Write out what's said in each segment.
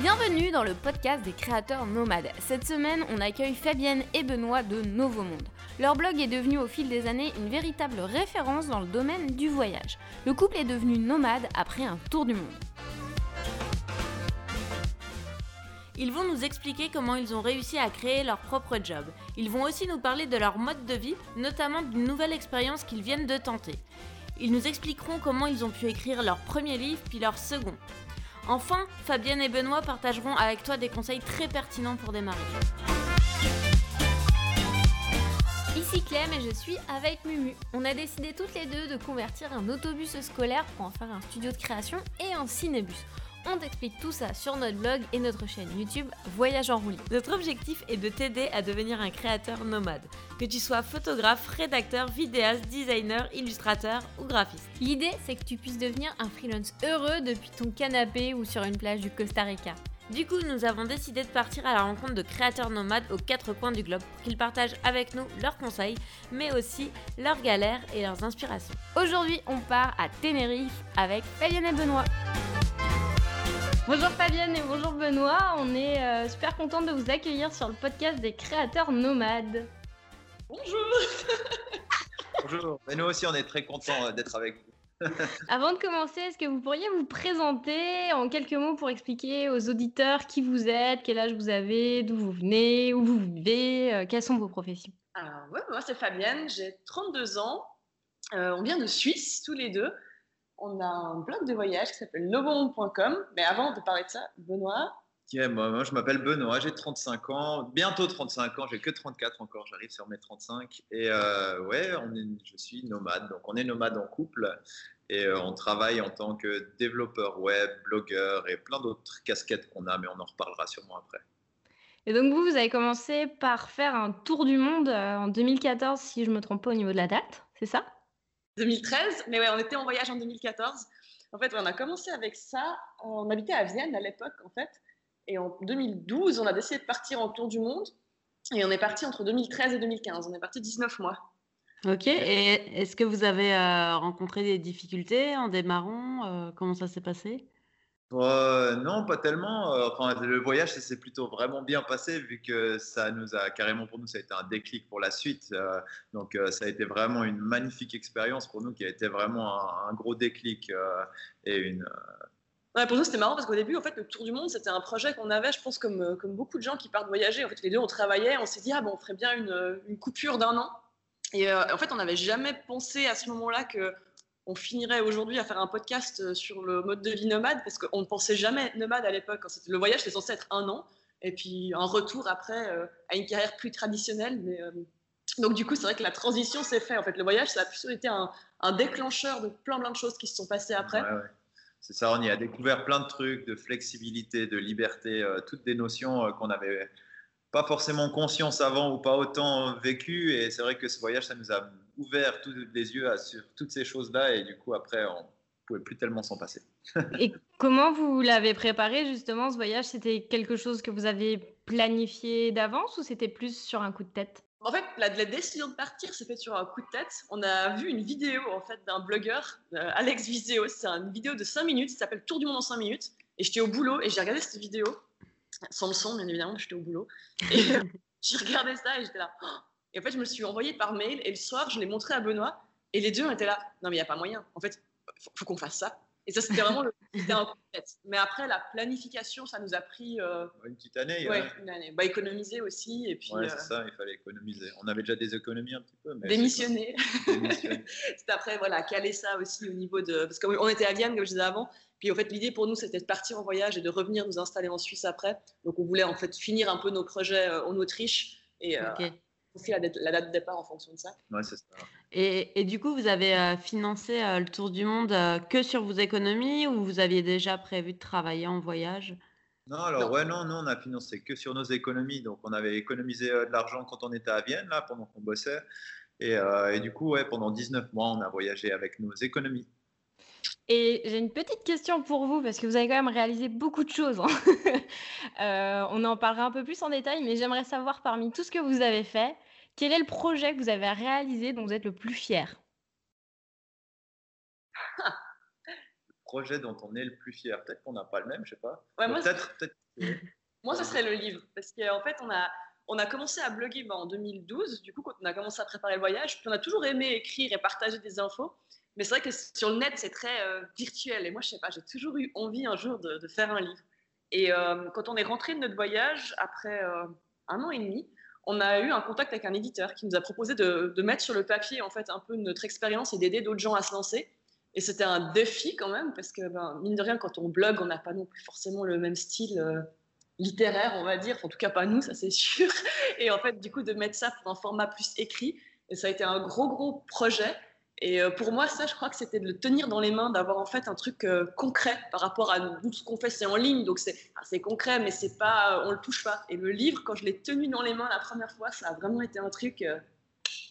Bienvenue dans le podcast des créateurs nomades. Cette semaine, on accueille Fabienne et Benoît de Nouveau Monde. Leur blog est devenu au fil des années une véritable référence dans le domaine du voyage. Le couple est devenu nomade après un tour du monde. Ils vont nous expliquer comment ils ont réussi à créer leur propre job. Ils vont aussi nous parler de leur mode de vie, notamment d'une nouvelle expérience qu'ils viennent de tenter. Ils nous expliqueront comment ils ont pu écrire leur premier livre puis leur second. Enfin, Fabienne et Benoît partageront avec toi des conseils très pertinents pour démarrer. Ici Clem et je suis avec Mumu. On a décidé toutes les deux de convertir un autobus scolaire pour en faire un studio de création et un cinébus. On t'explique tout ça sur notre blog et notre chaîne YouTube Voyage en roulis. Notre objectif est de t'aider à devenir un créateur nomade, que tu sois photographe, rédacteur, vidéaste, designer, illustrateur ou graphiste. L'idée, c'est que tu puisses devenir un freelance heureux depuis ton canapé ou sur une plage du Costa Rica. Du coup, nous avons décidé de partir à la rencontre de créateurs nomades aux quatre coins du globe pour qu'ils partagent avec nous leurs conseils, mais aussi leurs galères et leurs inspirations. Aujourd'hui, on part à Tenerife avec Fabienne et Benoît. Bonjour Fabienne et bonjour Benoît, on est euh, super contente de vous accueillir sur le podcast des créateurs nomades. Bonjour. Bonjour, mais nous aussi on est très contents euh, d'être avec vous. Avant de commencer, est-ce que vous pourriez vous présenter en quelques mots pour expliquer aux auditeurs qui vous êtes, quel âge vous avez, d'où vous venez, où vous vivez, euh, quelles sont vos professions? Alors, ouais, moi c'est Fabienne, j'ai 32 ans, on vient de Suisse tous les deux on a un blog de voyage qui s'appelle novomonde.com. Mais avant de parler de ça, Benoît. moi, je m'appelle Benoît, j'ai 35 ans, bientôt 35 ans, j'ai que 34 encore, j'arrive sur mes 35. Et euh, ouais, on est, je suis nomade, donc on est nomade en couple et euh, on travaille en tant que développeur web, blogueur et plein d'autres casquettes qu'on a, mais on en reparlera sûrement après. Et donc vous, vous avez commencé par faire un tour du monde euh, en 2014, si je ne me trompe pas au niveau de la date, c'est ça? 2013, mais ouais, on était en voyage en 2014. En fait, on a commencé avec ça. On habitait à Vienne à l'époque, en fait. Et en 2012, on a décidé de partir en tour du monde. Et on est parti entre 2013 et 2015. On est parti 19 mois. Ok. Et est-ce que vous avez euh, rencontré des difficultés en démarrant euh, Comment ça s'est passé? Euh, non, pas tellement. Euh, enfin, le voyage, ça s'est plutôt vraiment bien passé vu que ça nous a carrément pour nous, ça a été un déclic pour la suite. Euh, donc, ça a été vraiment une magnifique expérience pour nous qui a été vraiment un, gros déclic et une. Pour nous, c'était marrant parce qu'au début, en fait, le tour du monde, c'était un projet qu'on avait, je pense, comme, comme beaucoup de gens qui partent voyager. En fait, les deux, on travaillait, on s'est dit, ah bon, on ferait bien une, une coupure d'un an. Et en fait, on n'avait jamais pensé à ce moment-là que on finirait aujourd'hui à faire un podcast euh, sur le mode de vie nomade parce qu'on ne pensait jamais nomade à l'époque. Le voyage, c'était censé être un an et puis un retour après euh, à une carrière plus traditionnelle. Mais, euh, donc, du coup, c'est vrai que la transition s'est faite. En fait, le voyage, ça a plutôt été un, déclencheur de plein, plein de choses qui se sont passées après. C'est ça, on y a découvert plein de trucs, de flexibilité, de liberté, toutes des notions qu'on n'avait pas forcément conscience avant ou pas autant vécu. Et c'est vrai que ce voyage, ça nous a ouvert tous les yeux sur toutes ces choses-là et du coup après on pouvait plus tellement s'en passer. et comment vous l'avez préparé justement ce voyage? C'était quelque chose que vous avez planifié d'avance ou c'était plus sur un coup de tête? En fait, la, décision de partir s'est faite sur un coup de tête. On a vu une vidéo en fait d'un blogueur, euh, Alex Viseo. C'est une vidéo de 5 minutes, ça s'appelle Tour du monde en 5 minutes. Et j'étais au boulot et j'ai regardé cette vidéo, sans le son bien évidemment, j'étais au boulot. Et j'ai regardé ça et j'étais là, et en fait, je me suis envoyé par mail et le soir, je l'ai montré à Benoît et les deux on était là. Non, mais il n'y a pas moyen. En fait, il faut, qu'on fasse ça. Et ça, c'était vraiment le, un coup de tête. Mais après, la planification, ça nous a pris. Euh, une petite année. Ouais, une année. Bah, économiser aussi. Et puis, ouais, c'est euh, ça, il fallait économiser. On avait déjà des économies un petit peu. Mais démissionner. c'est après, voilà, caler ça aussi au niveau de. Parce qu'on était à Vienne, comme je disais avant. Puis en fait, l'idée pour nous, c'était de partir en voyage et de revenir nous installer en Suisse après. Donc on voulait en fait finir un peu nos projets euh, en Autriche. Et, aussi la, date de départ en fonction de ça. Ouais, c'est ça. Et, et, du coup, vous avez euh, financé euh, le tour du monde euh, que sur vos économies ou vous aviez déjà prévu de travailler en voyage? Non, alors ouais, non, non, on a financé que sur nos économies. Donc, on avait économisé de l'argent quand on était à Vienne, là, pendant qu'on bossait. Et, et, du coup, ouais, pendant 19 mois, on a voyagé avec nos économies. Et j'ai une petite question pour vous, parce que vous avez quand même réalisé beaucoup de choses. Hein. Euh, on en parlera un peu plus en détail, mais j'aimerais savoir parmi tout ce que vous avez fait, quel est le projet que vous avez réalisé dont vous êtes le plus fier? Le projet dont on est le plus fier. Peut-être qu'on n'a pas le même, je sais pas. moi, peut-être. moi, ce serait le livre, parce qu'en fait, on a, on a commencé à bloguer bah, en 2012, du coup, quand on a commencé à préparer le voyage. Puis on a toujours aimé écrire et partager des infos. Mais c'est vrai que sur le net, c'est très euh, virtuel. Et moi, je sais pas, j'ai toujours eu envie un jour de, faire un livre. Et euh, quand on est rentré de notre voyage, après euh, un an et demi, on a eu un contact avec un éditeur qui nous a proposé de, mettre sur le papier en fait un peu notre expérience et d'aider d'autres gens à se lancer. Et c'était un défi quand même, parce que ben, mine de rien, quand on blogue, on n'a pas non plus forcément le même style littéraire, on va dire. en tout cas, pas nous, ça c'est sûr. Et en fait, du coup, de mettre ça pour un format plus écrit, et ça a été un gros, gros projet. Et euh, pour moi, ça, je crois que c'était de le tenir dans les mains, d'avoir en fait un truc euh, concret par rapport à tout ce qu'on fait, c'est en ligne, donc c'est concret, mais c'est pas, on le touche pas. Et le livre, quand je l'ai tenu dans les mains la première fois, ça a vraiment été un truc, euh,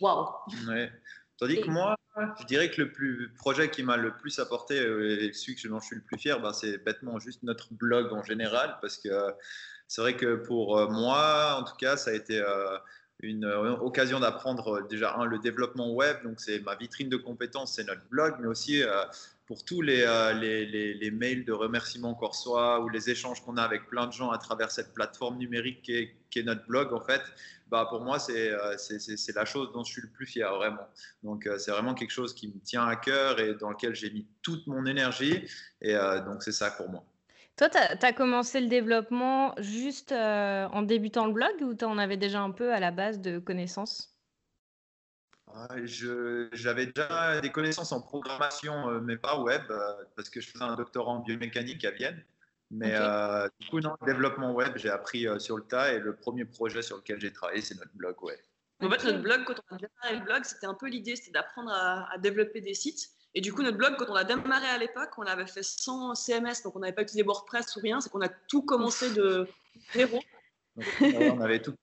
waouh. Ouais. Tandis que moi, je dirais que le plus, projet qui m'a le plus apporté, et celui que dont je suis le plus fier, ben, c'est bêtement juste notre blog en général, parce que c'est vrai que pour moi, en tout cas, ça a été une euh, occasion d'apprendre euh, déjà un, le développement web, donc c'est ma vitrine de compétences, c'est notre blog, mais aussi euh, pour tous les, les, les, mails de remerciements reçoit ou les échanges qu'on a avec plein de gens à travers cette plateforme numérique qui est, qui est notre blog, en fait, bah pour moi, c'est la chose dont je suis le plus fier, vraiment. Donc, c'est vraiment quelque chose qui me tient à cœur et dans lequel j'ai mis toute mon énergie. Et donc, c'est ça pour moi. Toi, tu as, commencé le développement juste euh, en débutant le blog ou tu en avais déjà un peu à la base de connaissances? J'avais déjà des connaissances en programmation, euh, mais pas web, euh, parce que je faisais un doctorat en biomécanique à Vienne. Mais du coup, non, développement web, j'ai appris sur le tas et le premier projet sur lequel j'ai travaillé, c'est notre blog web. En fait, notre blog, quand on a démarré le blog, c'était un peu l'idée, c'était d'apprendre à, développer des sites. Et du coup, notre blog, quand on a démarré à l'époque, on avait fait sans CMS, donc on n'avait pas utilisé WordPress ou rien, c'est qu'on a tout commencé de zéro. on avait tout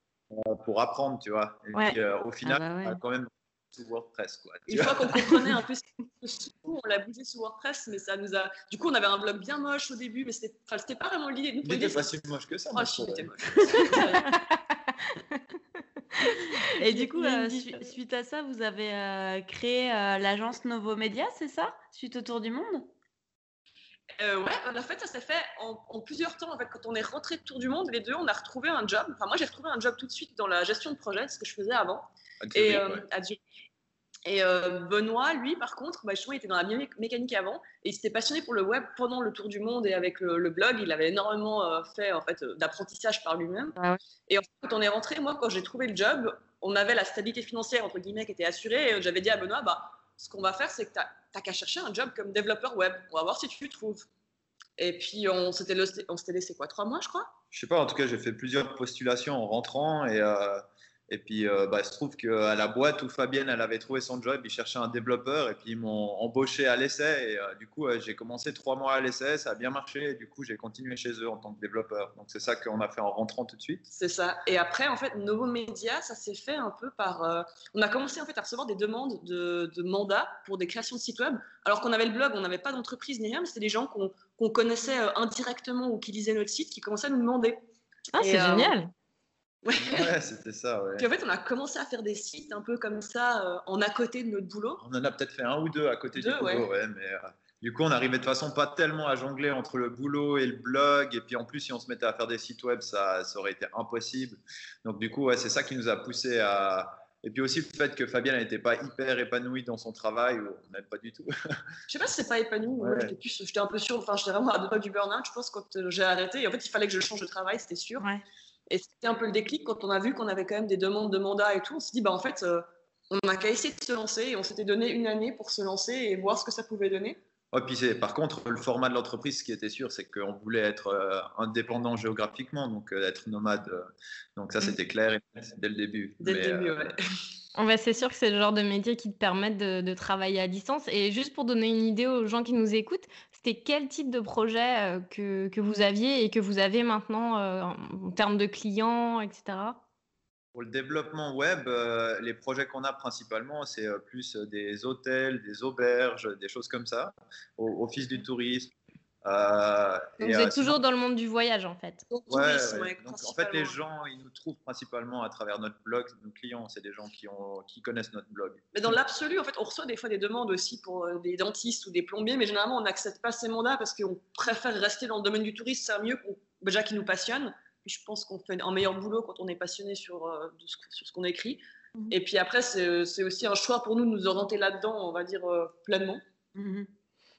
pour apprendre, tu vois. Et puis, euh, au final, ah bah on a quand même sous WordPress. Quoi, Une fois qu'on comprenait un peu ce que on l'a bougé sous WordPress, mais ça nous a. Du coup, on avait un blog bien moche au début, mais c'était enfin, pas vraiment l'idée. Il était pas si moche que ça. Oh, si, était moche. Et du coup, euh, suite à ça, vous avez euh, créé euh, l'agence Novo Media, c'est ça? Suite au Tour du Monde? Ouais, en fait, ça s'est fait en, plusieurs temps. En fait, quand on est rentré de Tour du Monde, les deux, on a retrouvé un job. Enfin, moi, j'ai retrouvé un job tout de suite dans la gestion de projet, ce que je faisais avant. et Et Benoît, lui, par contre, bah, il était dans la mécanique avant et il s'était passionné pour le web pendant le tour du monde et avec le, blog. Il avait énormément fait en fait, d'apprentissage par lui-même. Ah et en fait, quand on est rentré, moi, quand j'ai trouvé le job, on avait la stabilité financière, entre guillemets, qui était assurée. Et j'avais dit à Benoît, bah, ce qu'on va faire, c'est que tu n'as qu'à chercher un job comme développeur web. On va voir si tu trouves. Et puis, on s'était laissé quoi, trois mois, je crois? Je sais pas, en tout cas, j'ai fait plusieurs postulations en rentrant et euh, et puis, euh, bah, il se trouve qu'à la boîte où Fabienne, elle avait trouvé son job, ils cherchaient un développeur et puis ils m'ont embauché à l'essai. Et euh, du coup, j'ai commencé trois mois à l'essai, ça a bien marché. Et du coup, j'ai continué chez eux en tant que développeur. Donc, c'est ça qu'on a fait en rentrant tout de suite. C'est ça. Et après, en fait, Novo Media, ça s'est fait un peu par. Euh, on a commencé en fait à recevoir des demandes de, de mandats pour des créations de sites web. Alors qu'on avait le blog, on n'avait pas d'entreprise ni rien, mais c'était des gens qu'on connaissait indirectement ou qui lisaient notre site qui commençaient à nous demander. Ah, c'est génial! Ouais, c'était ça. Ouais. Puis en fait, on a commencé à faire des sites un peu comme ça, euh, en à côté de notre boulot. On en a peut-être fait un ou deux à côté du boulot, ouais. mais euh, du coup, on arrivait de façon pas tellement à jongler entre le boulot et le blog. Et puis en plus, si on se mettait à faire des sites web, ça, ça aurait été impossible. Donc du coup, ouais, c'est ça qui nous a poussé à. Et puis aussi le fait que Fabienne n'était pas hyper épanouie dans son travail, on n'aime pas du tout. je sais pas si c'est pas épanoui, j'étais un peu sûr, enfin j'étais vraiment à deux pas du burn-out, je pense, quand euh, j'ai arrêté. Et en fait, il fallait que je change de travail, c'était sûr. Ouais. Et c'était un peu le déclic quand on a vu qu'on avait quand même des demandes de mandat et tout. On s'est dit, bah, en fait, euh, on n'a qu'à essayer de se lancer. Et on s'était donné une année pour se lancer et voir ce que ça pouvait donner. Ouais, puis par contre, le format de l'entreprise, ce qui était sûr, c'est qu'on voulait être euh, indépendant géographiquement, donc euh, être nomade. donc ça, mm. c'était clair dès le début. Dès le début, ouais. C'est sûr que c'est le genre de métier qui te permettent de, travailler à distance. Et juste pour donner une idée aux gens qui nous écoutent, c'était quel type de projet euh, que, que, vous aviez et que vous avez maintenant euh, en termes de clients, etc. Pour le développement web, euh, les projets qu'on a principalement, c'est plus des hôtels, des auberges, des choses comme ça, au Office du tourisme, Euh, vous êtes toujours dans le monde du voyage en fait. Ouais, Donc, en fait, les gens, ils nous trouvent principalement à travers notre blog. Nos clients, c'est des gens qui, ont, qui connaissent notre blog. Mais dans l'absolu, en fait, on reçoit des fois des demandes aussi pour euh, des dentistes ou des plombiers, mais généralement, on n'accepte pas ces mandats parce qu'on préfère rester dans le domaine du tourisme. C'est mieux déjà qui nous passionne. je pense qu'on fait un meilleur boulot quand on est passionné sur, euh, sur ce qu'on écrit. Mhm. Et puis après, c'est aussi un choix pour nous de nous orienter là-dedans, on va dire, pleinement. Mhm.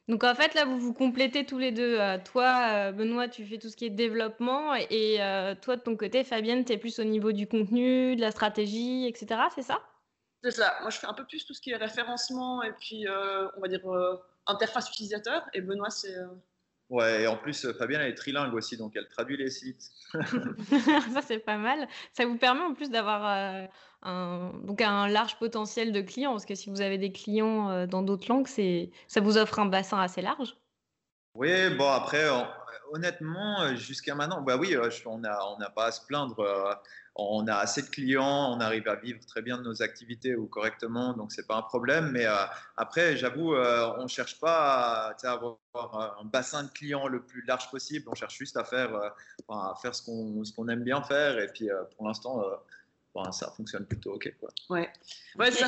Donc en fait, là, vous vous complétez tous les deux. Euh, toi, euh, Benoît, tu fais tout ce qui est développement et euh, toi, de ton côté, Fabienne, tu es plus au niveau du contenu, de la stratégie, etc. C'est ça? C'est ça. Moi, je fais un peu plus tout ce qui est référencement et puis, on va dire, interface utilisateur. Et Benoît, c'est... Ouais, et en plus, Fabienne, elle est trilingue aussi, donc elle traduit les sites. ça, c'est pas mal. Ça vous permet en plus d'avoir un, donc un large potentiel de clients, parce que si vous avez des clients euh, dans d'autres langues, c'est, ça vous offre un bassin assez large. Oui, bon après, honnêtement, euh, jusqu'à maintenant, bah oui, euh, on n'a on a pas à se plaindre. On a assez de clients, on arrive à vivre très bien de nos activités ou correctement, donc c'est pas un problème. Mais après, j'avoue, on ne cherche pas à, avoir un bassin de clients le plus large possible. On cherche juste à faire, à faire ce qu'on ce qu'on aime bien faire. Et puis, pour l'instant, ça fonctionne plutôt OK. Quoi. Ouais, ouais ça,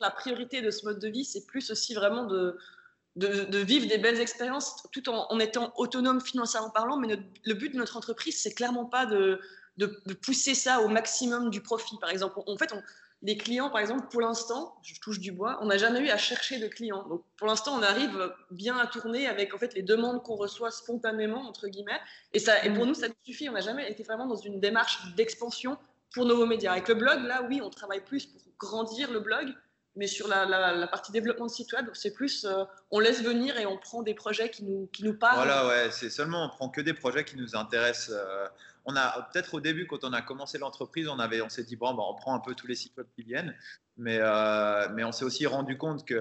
la priorité de ce mode de vie, c'est plus aussi vraiment de, de, vivre des belles expériences tout en, étant autonome financièrement parlant. Mais le but de notre entreprise, c'est clairement pas de, de, pousser ça au maximum du profit. Par exemple, en fait, on, les clients, par exemple, pour l'instant, je touche du bois, on n'a jamais eu à chercher de clients. Donc, pour l'instant, on arrive bien à tourner avec en fait les demandes qu'on reçoit spontanément entre guillemets. Et ça, et pour mmh. nous, ça nous suffit. On n'a jamais été vraiment dans une démarche d'expansion pour nos médias. Avec le blog, là, oui, on travaille plus pour grandir le blog, mais sur la, partie développement de site web, c'est plus euh, on laisse venir et on prend des projets qui nous, qui nous parlent. Voilà, ouais, c'est seulement on prend que des projets qui nous intéressent. Euh, on a peut-être au début, quand on a commencé l'entreprise, on, avait, on s'est dit, bon, bah, on prend un peu tous les sites web qui viennent. Mais, euh, mais on s'est aussi rendu compte qu'on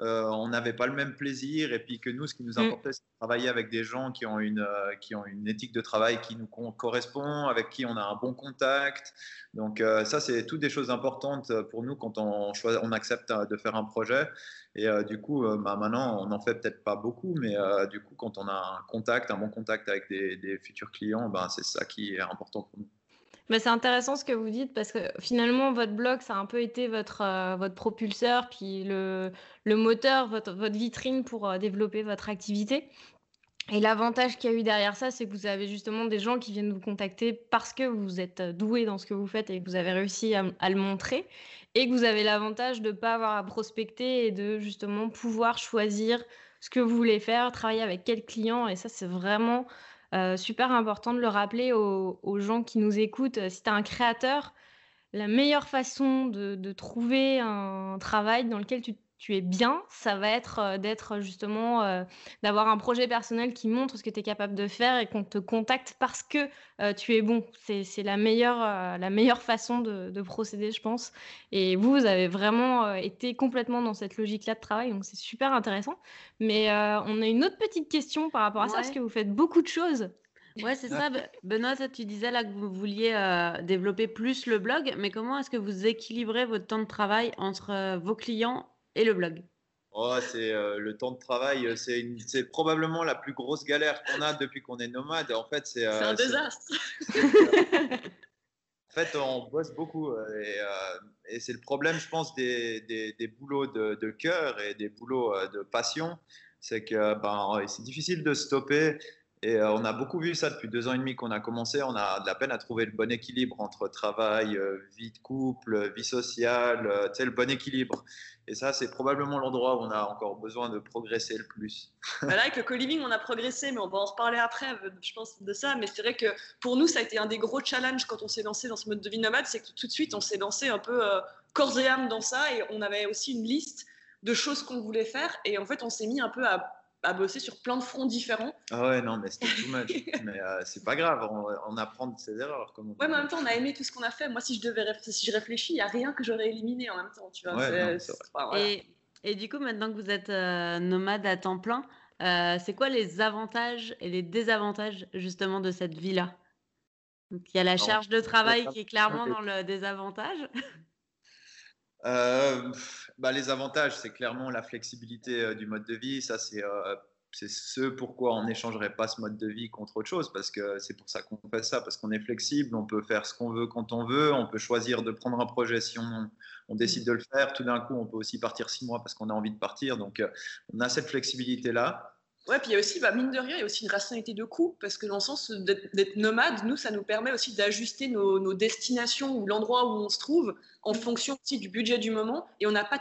euh, n'avait pas le même plaisir et puis que nous, ce qui nous mm. importait, c'est de travailler avec des gens qui ont, une, euh, qui ont une éthique de travail qui nous correspond, avec qui on a un bon contact. Donc ça, c'est toutes des choses importantes pour nous quand on, on accepte de faire un projet. Et du coup, bah, maintenant, on n'en fait peut-être pas beaucoup, mais du coup, quand on a un contact, un bon contact avec des, futurs clients, ben, c'est ça qui est important pour nous c'est intéressant ce que vous dites parce que finalement, votre blog, ça a un peu été votre, euh, votre propulseur, puis le, le moteur, votre, votre vitrine pour euh, développer votre activité. Et l'avantage qu'il y a eu derrière ça, c'est que vous avez justement des gens qui viennent vous contacter parce que vous êtes euh, doué dans ce que vous faites et que vous avez réussi à, le montrer. Et que vous avez l'avantage de ne pas avoir à prospecter et de justement pouvoir choisir ce que vous voulez faire, travailler avec quel client. Et ça, c'est vraiment euh, super important de le rappeler aux, gens qui nous écoutent. Si tu es un créateur, la meilleure façon de, trouver un travail dans lequel tu tu es bien, ça va être euh, d'être justement, euh, d'avoir un projet personnel qui montre ce que tu es capable de faire et qu'on te contacte parce que euh, tu es bon. C'est la meilleure, la meilleure façon de, procéder, je pense. Et vous, vous avez vraiment été complètement dans cette logique-là de travail, donc c'est super intéressant. Mais on a une autre petite question par rapport à ça, parce que vous faites beaucoup de choses. Ouais, c'est ça. Benoît, tu disais là que vous vouliez développer plus le blog, mais comment est-ce que vous équilibrez votre temps de travail entre vos clients et le blog Oh, c'est euh, le temps de travail, euh, c'est probablement la plus grosse galère qu'on a depuis qu'on est nomade. En fait, c'est euh, un désastre. en fait, on bosse beaucoup et, c'est le problème, je pense, des, des, boulots de, de, cœur et des boulots de passion, c'est que ben, c'est difficile de stopper. Et euh, on a beaucoup vu ça depuis deux ans et demi qu'on a commencé. On a de la peine à trouver le bon équilibre entre travail, euh, vie de couple, vie sociale, euh, tu sais, le bon équilibre. Et ça, c'est probablement l'endroit où on a encore besoin de progresser le plus. Bah là, avec le co-living, on a progressé, mais on va en reparler après, je pense, de ça. Mais c'est vrai que pour nous, ça a été un des gros challenges quand on s'est lancé dans ce mode de vie nomade, c'est que tout de suite, on s'est lancé un peu corps et âme dans ça. Et on avait aussi une liste de choses qu'on voulait faire. Et en fait, on s'est mis un peu à à bosser sur plein de fronts différents. Ah ouais, non, mais c'était too much. mais euh, c'est pas grave, on, apprend de ses erreurs. Comme ouais, mais en même temps, on a aimé tout ce qu'on a fait. Moi, si je, devais si je réfléchis, il n'y a rien que j'aurais éliminé en même temps. Tu vois, et, et, du coup, maintenant que vous êtes euh, nomade à temps plein, euh, c'est quoi les avantages et les désavantages justement de cette vie-là? Il y a la charge de travail qui est clairement dans le désavantage. Euh, bah, les avantages, c'est clairement la flexibilité euh, du mode de vie. Ça, c'est euh, ce pourquoi on n'échangerait pas ce mode de vie contre autre chose, parce que c'est pour ça qu'on fait ça, parce qu'on est flexible, on peut faire ce qu'on veut quand on veut, on peut choisir de prendre un projet si on, on décide de le faire. Tout d'un coup, on peut aussi partir six mois parce qu'on a envie de partir. Donc, euh, on a cette flexibilité-là. Ouais, puis il y a aussi, bah, mine de rien, il y a aussi une rationalité de coût, parce que dans le sens d'être nomade, nous, ça nous permet aussi d'ajuster nos, destinations ou l'endroit où on se trouve en fonction aussi du budget du moment, et on n'a pas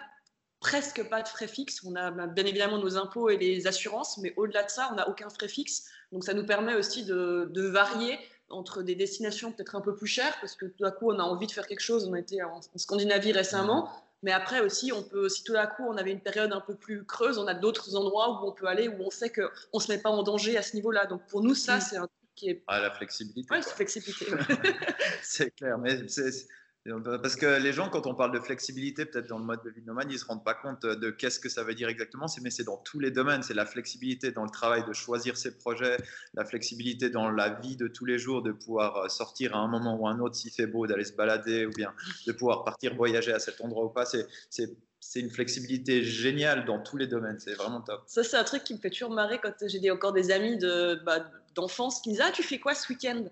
presque pas de frais fixes. On a bah, bien évidemment nos impôts et les assurances, mais au-delà de ça, on n'a aucun frais fixe. Donc ça nous permet aussi de, de varier entre des destinations peut-être un peu plus chères, parce que tout à coup, on a envie de faire quelque chose. On a été en, Scandinavie récemment. Mais après aussi, on peut, si tout à coup on avait une période un peu plus creuse, on a d'autres endroits où on peut aller, où on sait qu'on ne se met pas en danger à ce niveau-là. Donc pour nous, ça, mm. c'est un truc qui est. Ah, la flexibilité. Oui, c'est flexibilité. c'est clair. Mais c'est parce que les gens, quand on parle de flexibilité, peut-être dans le mode de vie nomade, ils ne se rendent pas compte de qu'est-ce que ça veut dire exactement. Mais c'est dans tous les domaines. C'est la flexibilité dans le travail de choisir ses projets, la flexibilité dans la vie de tous les jours, de pouvoir euh, sortir à un moment ou un autre s'il fait beau, d'aller se balader, ou bien de pouvoir partir voyager à cet endroit ou pas. C'est une flexibilité géniale dans tous les domaines. C'est vraiment top. Ça, c'est un truc qui me fait toujours marrer quand j'ai encore des amis bah, d'enfance de, qui me disent Ah, tu fais quoi ce week-end?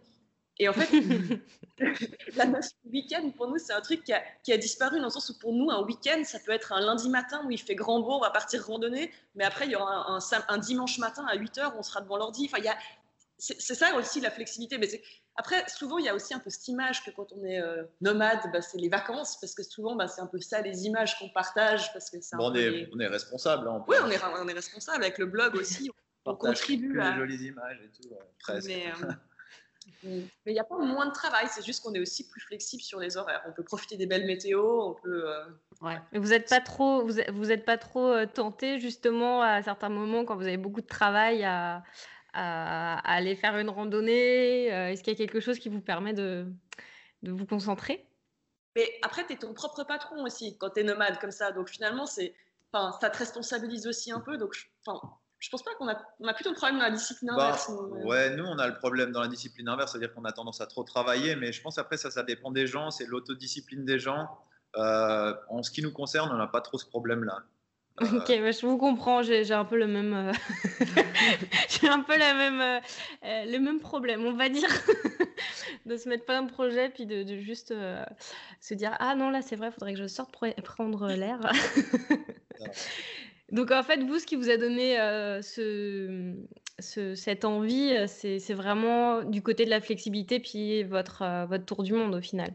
Et en fait, la notion du week-end, pour nous, c'est un truc qui a, qui a, disparu dans le sens où pour nous, un week-end, ça peut être un lundi matin où il fait grand beau, on va partir randonner, mais après, il y aura un, un, dimanche matin à 8 h, on sera devant l'ordi. Enfin, c'est ça aussi la flexibilité. Mais après, souvent, il y a aussi un peu cette image que quand on est euh, nomade, bah, c'est les vacances, parce que souvent, bah, c'est un peu ça les images qu'on partage. Parce que bon, on, est, on, est, responsable. Hein, oui, on est, on est responsable. Avec le blog aussi, on, contribue à. les jolies images et tout, presque. Mais, euh, mais il n'y a pas moins de travail, c'est juste qu'on est aussi plus flexible sur les horaires. On peut profiter des belles météos, on peut. Euh, ouais. Mais vous n'êtes pas trop, vous, vous êtes pas trop euh, tenté justement à certains moments quand vous avez beaucoup de travail à, à, aller faire une randonnée. Euh, est-ce qu'il y a quelque chose qui vous permet de, de vous concentrer? Mais après, tu es ton propre patron aussi quand tu es nomade comme ça. Donc finalement, c'est, enfin, ça te responsabilise aussi un peu. Donc, enfin, je pense pas qu'on a, on a plutôt le problème dans la discipline bah, inverse. ouais, nous, on a le problème dans la discipline inverse, c'est-à-dire qu'on a tendance à trop travailler, mais je pense après, ça, ça dépend des gens, c'est l'autodiscipline des gens. Euh, en ce qui nous concerne, on n'a pas trop ce problème-là. Euh, ok, je vous comprends, j'ai un peu le même, euh, j'ai un peu la même, le même problème, on va dire, de se mettre plein de projets puis de, de juste se dire ah non là c'est vrai, il faudrait que je sorte prendre l'air. Donc en fait, vous, ce qui vous a donné euh, ce, cette envie, euh, c'est vraiment du côté de la flexibilité, puis votre, euh, votre tour du monde au final.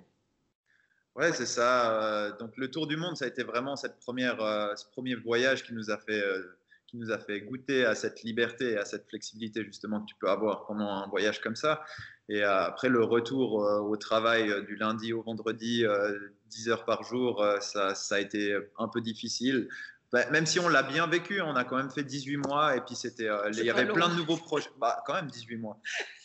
Ouais, c'est ça. Donc le tour du monde, ça a été vraiment cette première, ce premier voyage qui nous a fait, qui nous a fait goûter à cette liberté à cette flexibilité justement que tu peux avoir pendant un voyage comme ça. Et après le retour au travail du lundi au vendredi, 10 heures par jour, ça, a été un peu difficile. Bah, même si on l'a bien vécu, on a quand même fait 18 mois et puis c'était, euh, il y avait plein de nouveaux projets. Bah, quand même 18 mois.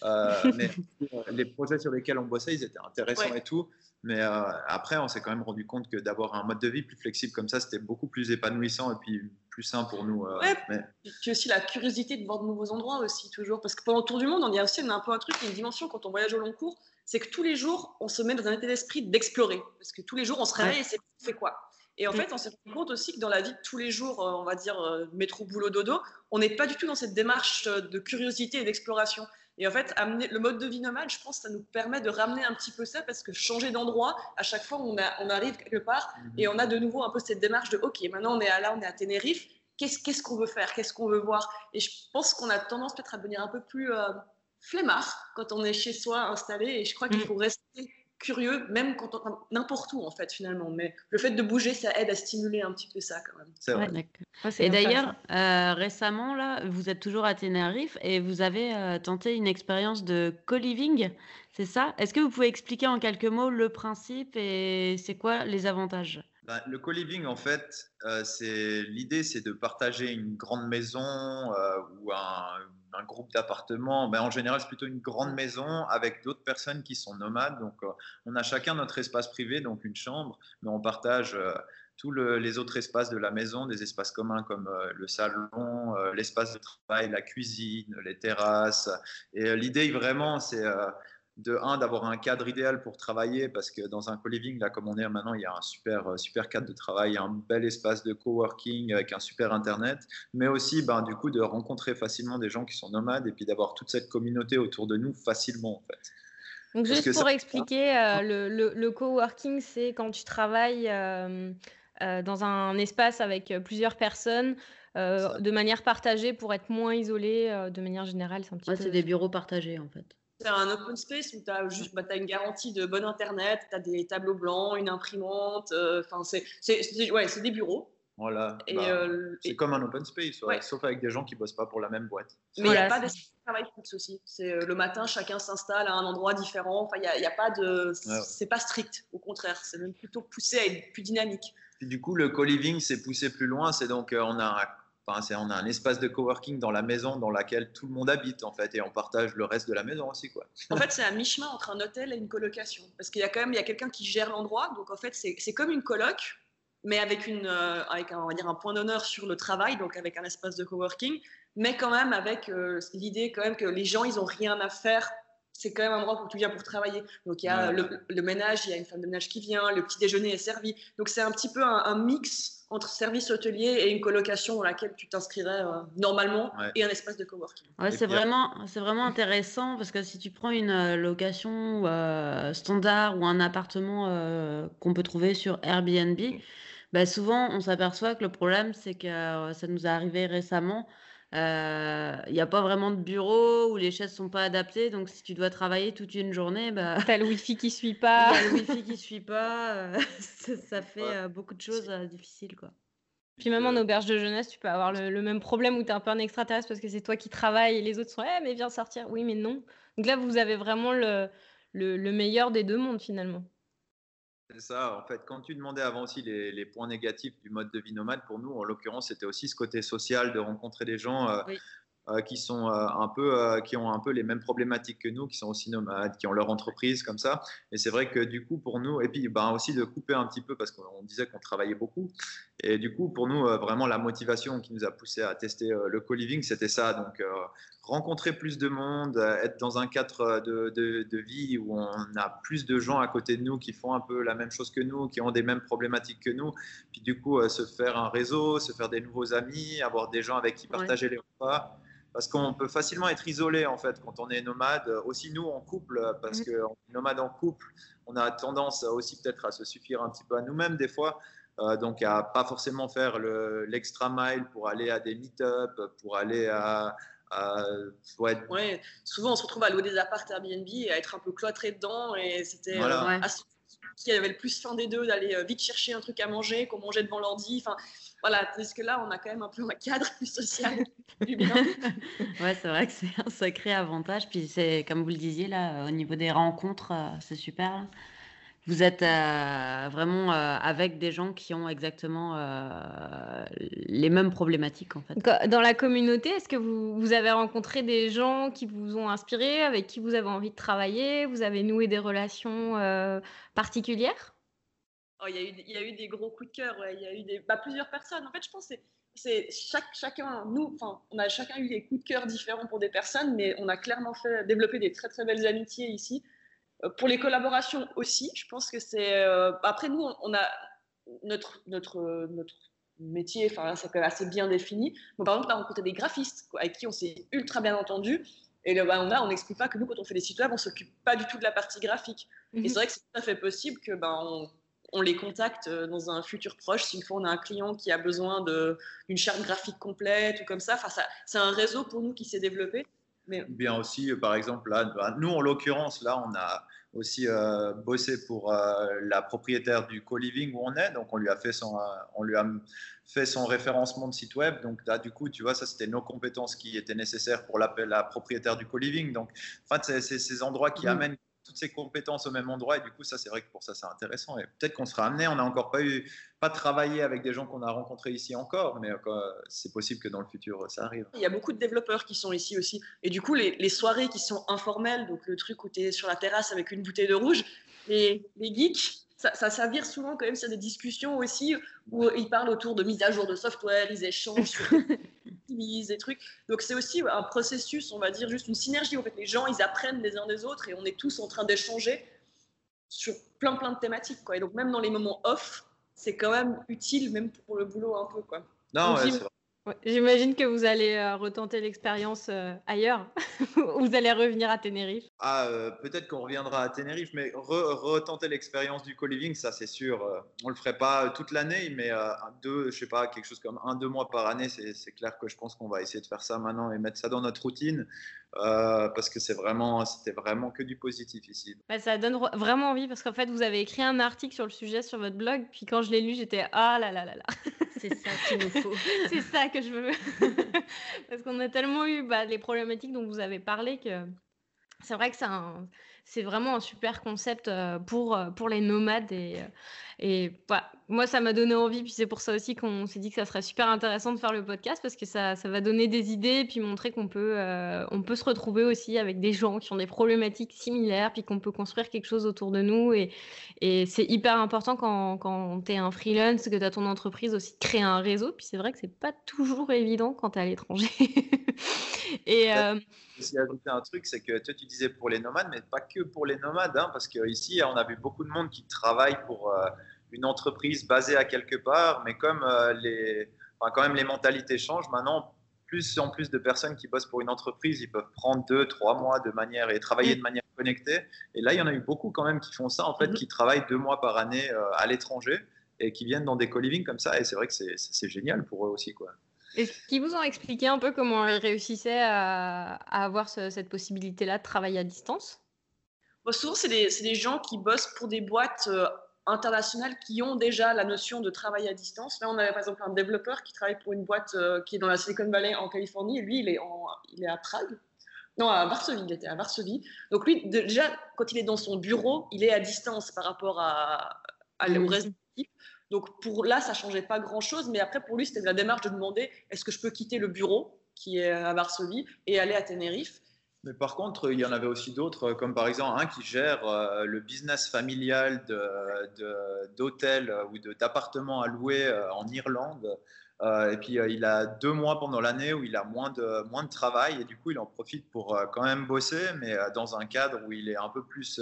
Euh, mais euh, les projets sur lesquels on bossait, ils étaient intéressants et tout. Mais après, on s'est quand même rendu compte que d'avoir un mode de vie plus flexible comme ça, c'était beaucoup plus épanouissant et puis plus sain pour nous. ouais, mais... Puis aussi la curiosité de voir de nouveaux endroits aussi, toujours. Parce que pendant le tour du monde, on y a aussi un peu un truc, une dimension quand on voyage au long cours, c'est que tous les jours, on se met dans un état d'esprit d'explorer. Parce que tous les jours, on se réveille et c'est fait quoi? Et en mm. fait, on s'est rendu compte aussi que dans la vie de tous les jours, euh, on va dire euh, métro, boulot, dodo, on n'est pas du tout dans cette démarche euh, de curiosité et d'exploration. Et en fait, amener le mode de vie nomade, je pense, ça nous permet de ramener un petit peu ça parce que changer d'endroit, à chaque fois, on, on arrive quelque part et mm-hmm. on a de nouveau un peu cette démarche de OK, maintenant on est à là, on est à Tenerife, qu'est-ce qu'on veut faire, qu'est-ce qu'on veut voir? Et je pense qu'on a tendance peut-être à devenir un peu plus flemmard quand on est chez soi installé et je crois qu'il mm. faut rester curieux, même quand n'importe où en fait finalement. Mais le fait de bouger, ça aide à stimuler un petit peu ça quand même. C'est vrai. et d'ailleurs, euh, récemment là, vous êtes toujours à Tenerife et vous avez euh, tenté une expérience de co-living, c'est ça? Est-ce que vous pouvez expliquer en quelques mots le principe et c'est quoi les avantages? Bah, le co-living, en fait, euh, c'est l'idée, c'est de partager une grande maison ou un, groupe d'appartements, ben, en général, c'est plutôt une grande maison avec d'autres personnes qui sont nomades. Donc, euh, on a chacun notre espace privé, donc une chambre, mais on partage euh, tous les autres espaces de la maison, des espaces communs comme euh, le salon, l'espace de travail, la cuisine, les terrasses. Et l'idée, vraiment, c'est de un d'avoir un cadre idéal pour travailler parce que dans un co-living là comme on est maintenant il y a un super euh, super cadre de travail un bel espace de coworking avec un super internet mais aussi ben, du coup de rencontrer facilement des gens qui sont nomades et puis d'avoir toute cette communauté autour de nous facilement en fait. Donc juste pour expliquer euh, le, le, le, coworking c'est quand tu travailles euh, dans un espace avec plusieurs personnes de manière partagée pour être moins isolé de manière générale c'est un petit c'est des bureaux partagés en fait c'est un open space où tu as juste bah, as une garantie de bon internet, tu as des tableaux blancs, une imprimante, euh, enfin c'est ouais, des bureaux. Voilà, bah, euh, c'est comme un open space, sauf avec des gens qui bossent pas pour la même boîte. Mais il n'y a pas de travail fixe aussi. C'est euh, le matin, chacun s'installe à un endroit différent. Enfin, il n'y a, a, pas de, c'est pas strict. Au contraire, c'est même plutôt poussé à être plus dynamique. du coup, le co-living s'est poussé plus loin. C'est donc on a on a un espace de coworking dans la maison dans laquelle tout le monde habite en fait et on partage le reste de la maison aussi quoi. En fait, c'est à mi-chemin entre un hôtel et une colocation parce qu'il y a quand même il y a quelqu'un qui gère l'endroit donc en fait c'est comme une coloc mais avec une euh, avec un, on va dire un point d'honneur sur le travail donc avec un espace de coworking mais quand même avec euh, l'idée quand même que les gens ils ont rien à faire c'est quand même un endroit où tu viens pour travailler. Donc il y a le, ménage, il y a une femme de ménage qui vient, le petit déjeuner est servi. Donc c'est un petit peu un, mix entre service hôtelier et une colocation dans laquelle tu t'inscrirais euh, normalement et un espace de coworking. Ouais, c'est vraiment, c'est vraiment intéressant parce que si tu prends une euh, location euh, standard ou un appartement qu'on peut trouver sur Airbnb, bah, souvent on s'aperçoit que le problème c'est que ça nous est arrivé récemment il euh, n'y a pas vraiment de bureau où les chaises sont pas adaptées. Donc, si tu dois travailler toute une journée, bah, tu as le Wi-Fi qui suit pas. le Wi-Fi qui suit pas. Euh, ça, fait euh, beaucoup de choses difficiles. Quoi. Puis même en auberge de jeunesse, tu peux avoir le, même problème où tu es un peu un extraterrestre parce que c'est toi qui travailles et les autres sont Eh, mais viens sortir. Oui, mais non. Donc là, vous avez vraiment le, le meilleur des deux mondes finalement. C'est ça, en fait, quand tu demandais avant aussi les, points négatifs du mode de vie nomade, pour nous, en l'occurrence, c'était aussi ce côté social de rencontrer des gens euh, euh, qui sont euh, un peu, qui ont un peu les mêmes problématiques que nous, qui sont aussi nomades, qui ont leur entreprise comme ça. Et c'est vrai que du coup, pour nous, et puis ben, aussi de couper un petit peu parce qu'on disait qu'on travaillait beaucoup. Et du coup, pour nous, vraiment la motivation qui nous a poussé à tester le co-living, c'était ça. Donc rencontrer plus de monde, euh, être dans un cadre euh, de, vie où on a plus de gens à côté de nous qui font un peu la même chose que nous, qui ont des mêmes problématiques que nous, puis du coup euh, se faire un réseau, se faire des nouveaux amis, avoir des gens avec qui partager les repas. Parce qu'on peut facilement être isolé en fait quand on est nomade, aussi nous en couple, parce que nomade en couple, on a tendance aussi peut-être à se suffire un petit peu à nous-mêmes des fois. donc à pas forcément faire l'extra mile pour aller à des meet-up, pour aller à, euh, ouais. souvent on se retrouve à louer des apparts Airbnb et à être un peu cloîtré dedans et c'était euh, qui avait le plus faim des deux d'aller euh, vite chercher un truc à manger qu'on mangeait devant l'ordi enfin voilà parce que là on a quand même un peu un cadre plus social ouais c'est vrai que c'est un sacré avantage puis c'est comme vous le disiez là au niveau des rencontres c'est super vous êtes euh, vraiment euh, avec des gens qui ont exactement euh, les mêmes problématiques en fait. Dans la communauté, est-ce que vous, vous, avez rencontré des gens qui vous ont inspiré, avec qui vous avez envie de travailler? Vous avez noué des relations particulières? Oh, il, y a eu, il y, a eu des gros coups de cœur, il y a eu des, bah, plusieurs personnes. En fait, je pense que c'est chaque, chacun, nous, enfin, on a chacun eu des coups de cœur différents pour des personnes, mais on a clairement fait développer des très très belles amitiés ici. Euh, pour les collaborations aussi, je pense que c'est. Euh, après, nous, on a notre, notre, notre métier, enfin, c'est quand même assez bien défini. Mais par exemple, on a rencontré des graphistes avec qui on s'est ultra bien entendu. Et là, bah, on a, on n'explique pas que nous, quand on fait des sites web, on s'occupe pas du tout de la partie graphique. Et mhm. c'est vrai que c'est tout à fait possible que ben, on, on, les contacte euh, dans un futur proche si une fois on a un client qui a besoin d'une charte graphique complète ou comme ça. Enfin, ça, c'est un réseau pour nous qui s'est développé. Mais... Bien aussi, par exemple, là, bah, nous, en l'occurrence, là, on a aussi euh, bossé pour euh, la propriétaire du co-living où on est. Donc, on lui a fait son, euh, on lui a fait son référencement de site web. Donc, là, du coup, tu vois, ça, c'était nos compétences qui étaient nécessaires pour la, la propriétaire du co-living. Donc, en fait, c'est ces endroits qui mmh. amènent toutes ces compétences au même endroit. Et du coup, ça, c'est vrai que pour ça, c'est intéressant. Et peut-être qu'on sera amené. On n'a encore pas eu, pas travaillé avec des gens qu'on a rencontrés ici encore, mais c'est possible que dans le futur, ça arrive. Il y a beaucoup de développeurs qui sont ici aussi. Et du coup, les, soirées qui sont informelles, donc le truc où tu es sur la terrasse avec une bouteille de rouge, les, les geeks, ça, ça, vire souvent quand même sur des discussions aussi où ils parlent autour de mise à jour de software, ils échangent. sensibilise, des trucs. Donc c'est aussi un processus, on va dire, juste une synergie. En fait, les gens, ils apprennent les uns des autres et on est tous en train d'échanger sur plein plein de thématiques. Quoi. Et donc même dans les moments off, c'est quand même utile, même pour le boulot un peu. Quoi. Non, ouais, c'est vrai. J'imagine que vous allez euh, retenter l'expérience euh, ailleurs. vous allez revenir à Tenerife. Ah, euh, peut-être qu'on reviendra à Tenerife, mais retenter l'expérience du co-living, ça c'est sûr. on le ferait pas toute l'année, mais deux, je sais pas, quelque chose comme un, deux mois par année, c'est clair que je pense qu'on va essayer de faire ça maintenant et mettre ça dans notre routine. parce que c'est vraiment, c'était vraiment que du positif ici. Bah, ça donne vraiment envie parce qu'en fait, vous avez écrit un article sur le sujet sur votre blog, puis quand je l'ai lu, j'étais ah là là là là. C'est ça qu'il nous faut. c'est ça que je veux. Parce qu'on a tellement eu bah, les problématiques dont vous avez parlé que c'est vrai que c'est vraiment un super concept euh, pour, euh, pour les nomades. Et, euh, et voilà. moi, ça m'a donné envie. Puis c'est pour ça aussi qu'on s'est dit que ça serait super intéressant de faire le podcast parce que ça, ça va donner des idées et puis montrer qu'on peut, on peut se retrouver aussi avec des gens qui ont des problématiques similaires puis qu'on peut construire quelque chose autour de nous. Et, et c'est hyper important quand, quand tu es un freelance, que tu as ton entreprise aussi de créer un réseau. Puis c'est vrai que c'est pas toujours évident quand tu es à l'étranger. et aussi ajouter un truc, c'est que toi, tu disais pour les nomades, mais pas que pour les nomades, hein, parce qu'ici, on a vu beaucoup de monde qui travaille pour euh, une entreprise basée à quelque part, mais comme euh, les, enfin, quand même les mentalités changent, maintenant, plus en plus de personnes qui bossent pour une entreprise, ils peuvent prendre deux, trois mois de manière et travailler de manière connectée. Et là, il y en a eu beaucoup quand même qui font ça, en fait, mm-hmm. qui travaillent deux mois par année euh, à l'étranger et qui viennent dans des co-living comme ça. Et c'est vrai que c'est génial pour eux aussi, quoi. Est-ce qu'ils vous ont expliqué un peu comment ils réussissaient à, avoir cette possibilité-là de travailler à distance? Souvent, c'est des, gens qui bossent pour des boîtes euh, internationales qui ont déjà la notion de travail à distance. Là, on avait par exemple un développeur qui travaille pour une boîte euh, qui est dans la Silicon Valley en Californie, et lui, il est, il est à Prague. Non, à Varsovie, il était à Varsovie. Donc lui, déjà, quand il est dans son bureau, il est à distance par rapport à, à, au reste de l'équipe. Donc pour là, ça changeait pas grand-chose, mais après pour lui, c'était la démarche de demander est-ce que je peux quitter le bureau qui est à Varsovie et aller à Tenerife. Mais par contre, il y en avait aussi d'autres, comme par exemple un qui gère euh, le business familial d'hôtels euh, ou d'appartements à louer euh, en Irlande. et puis il a deux mois pendant l'année où il a moins de, moins de travail et du coup il en profite pour quand même bosser, mais dans un cadre où il est un peu plus